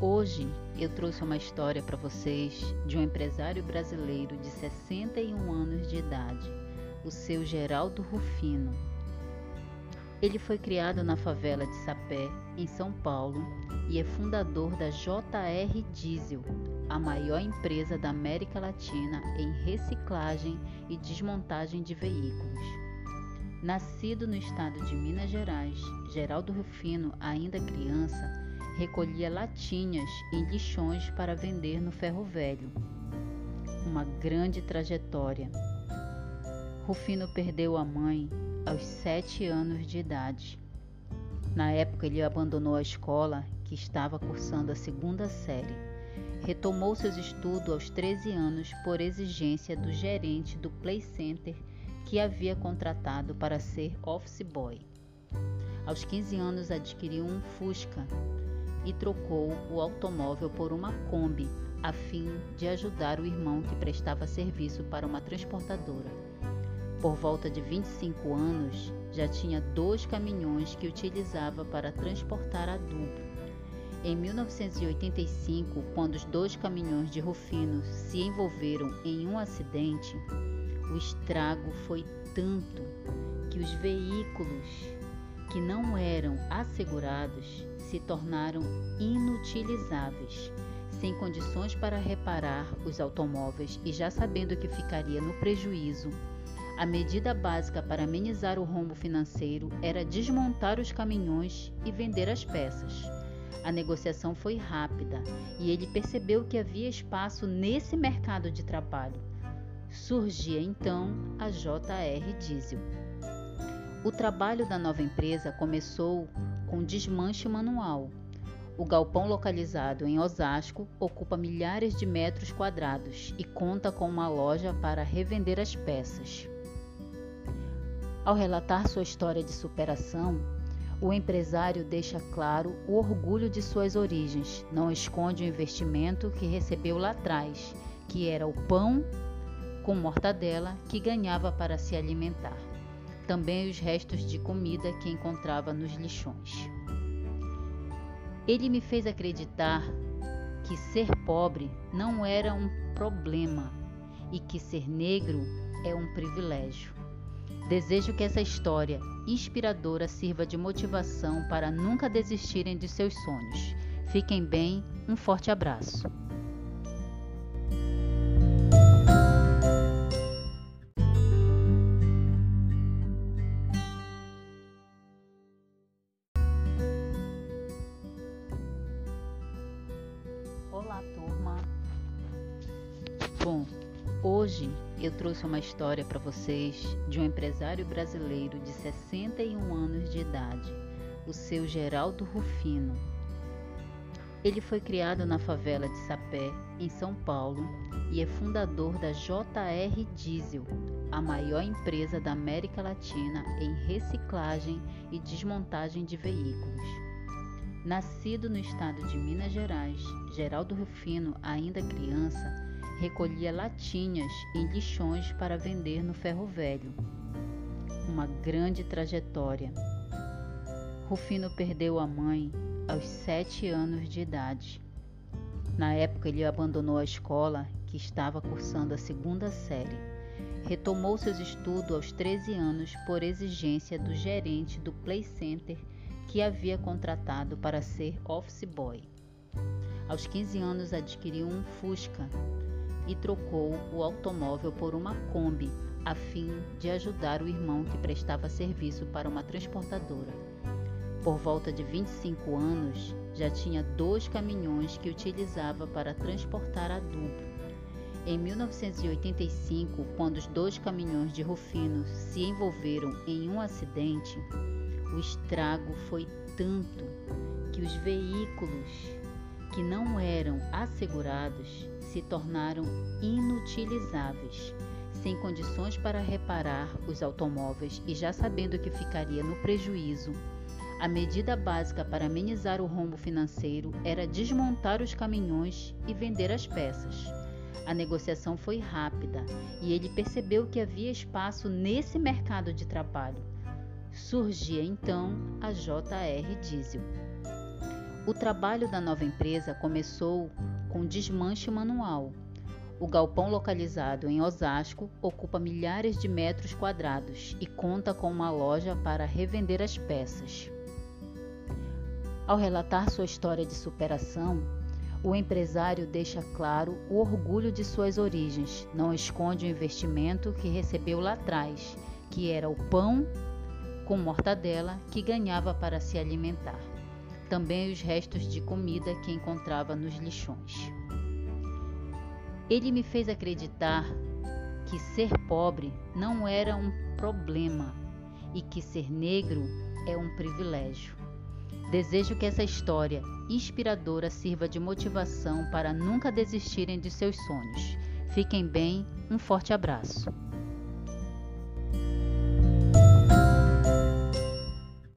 Hoje eu trouxe uma história para vocês de um empresário brasileiro de 61 anos de idade, o seu Geraldo Rufino. Ele foi criado na favela de Sapé, em São Paulo, e é fundador da JR Diesel, a maior empresa da América Latina em reciclagem e desmontagem de veículos. Nascido no estado de Minas Gerais, Geraldo Rufino, ainda criança, recolhia latinhas e lixões para vender no ferro velho. Uma grande trajetória. Rufino perdeu a mãe aos sete anos de idade. Na época, ele abandonou a escola, que estava cursando a segunda série. Retomou seus estudos aos 13 anos por exigência do gerente do Play Center que havia contratado para ser office boy. Aos 15 anos adquiriu um Fusca e trocou o automóvel por uma Kombi a fim de ajudar o irmão que prestava serviço para uma transportadora. Por volta de 25 anos, já tinha dois caminhões que utilizava para transportar adubo. Em 1985, quando os dois caminhões de Rufino se envolveram em um acidente, o estrago foi tanto que os veículos que não eram assegurados se tornaram inutilizáveis, sem condições para reparar os automóveis e já sabendo que ficaria no prejuízo. A medida básica para amenizar o rombo financeiro era desmontar os caminhões e vender as peças. A negociação foi rápida e ele percebeu que havia espaço nesse mercado de trabalho surgia então a JR Diesel. O trabalho da nova empresa começou com desmanche manual. O galpão localizado em Osasco ocupa milhares de metros quadrados e conta com uma loja para revender as peças. Ao relatar sua história de superação, o empresário deixa claro o orgulho de suas origens, não esconde o investimento que recebeu lá atrás, que era o pão com mortadela que ganhava para se alimentar. Também os restos de comida que encontrava nos lixões. Ele me fez acreditar que ser pobre não era um problema e que ser negro é um privilégio. Desejo que essa história inspiradora sirva de motivação para nunca desistirem de seus sonhos. Fiquem bem, um forte abraço. Bom, hoje eu trouxe uma história para vocês de um empresário brasileiro de 61 anos de idade, o seu Geraldo Rufino. Ele foi criado na favela de Sapé, em São Paulo, e é fundador da JR Diesel, a maior empresa da América Latina em reciclagem e desmontagem de veículos. Nascido no estado de Minas Gerais, Geraldo Rufino, ainda criança, recolhia latinhas e lixões para vender no ferro velho. Uma grande trajetória. Rufino perdeu a mãe aos sete anos de idade. Na época, ele abandonou a escola, que estava cursando a segunda série. Retomou seus estudos aos 13 anos por exigência do gerente do Play Center que havia contratado para ser office boy. Aos 15 anos adquiriu um Fusca e trocou o automóvel por uma Kombi a fim de ajudar o irmão que prestava serviço para uma transportadora. Por volta de 25 anos, já tinha dois caminhões que utilizava para transportar adubo. Em 1985, quando os dois caminhões de Rufino se envolveram em um acidente, o estrago foi tanto que os veículos que não eram assegurados se tornaram inutilizáveis, sem condições para reparar os automóveis e já sabendo que ficaria no prejuízo. A medida básica para amenizar o rombo financeiro era desmontar os caminhões e vender as peças. A negociação foi rápida e ele percebeu que havia espaço nesse mercado de trabalho Surgia então a JR Diesel. O trabalho da nova empresa começou com desmanche manual. O galpão localizado em Osasco ocupa milhares de metros quadrados e conta com uma loja para revender as peças. Ao relatar sua história de superação, o empresário deixa claro o orgulho de suas origens, não esconde o investimento que recebeu lá atrás, que era o pão com mortadela que ganhava para se alimentar. Também os restos de comida que encontrava nos lixões. Ele me fez acreditar que ser pobre não era um problema e que ser negro é um privilégio. Desejo que essa história inspiradora sirva de motivação para nunca desistirem de seus sonhos. Fiquem bem, um forte abraço.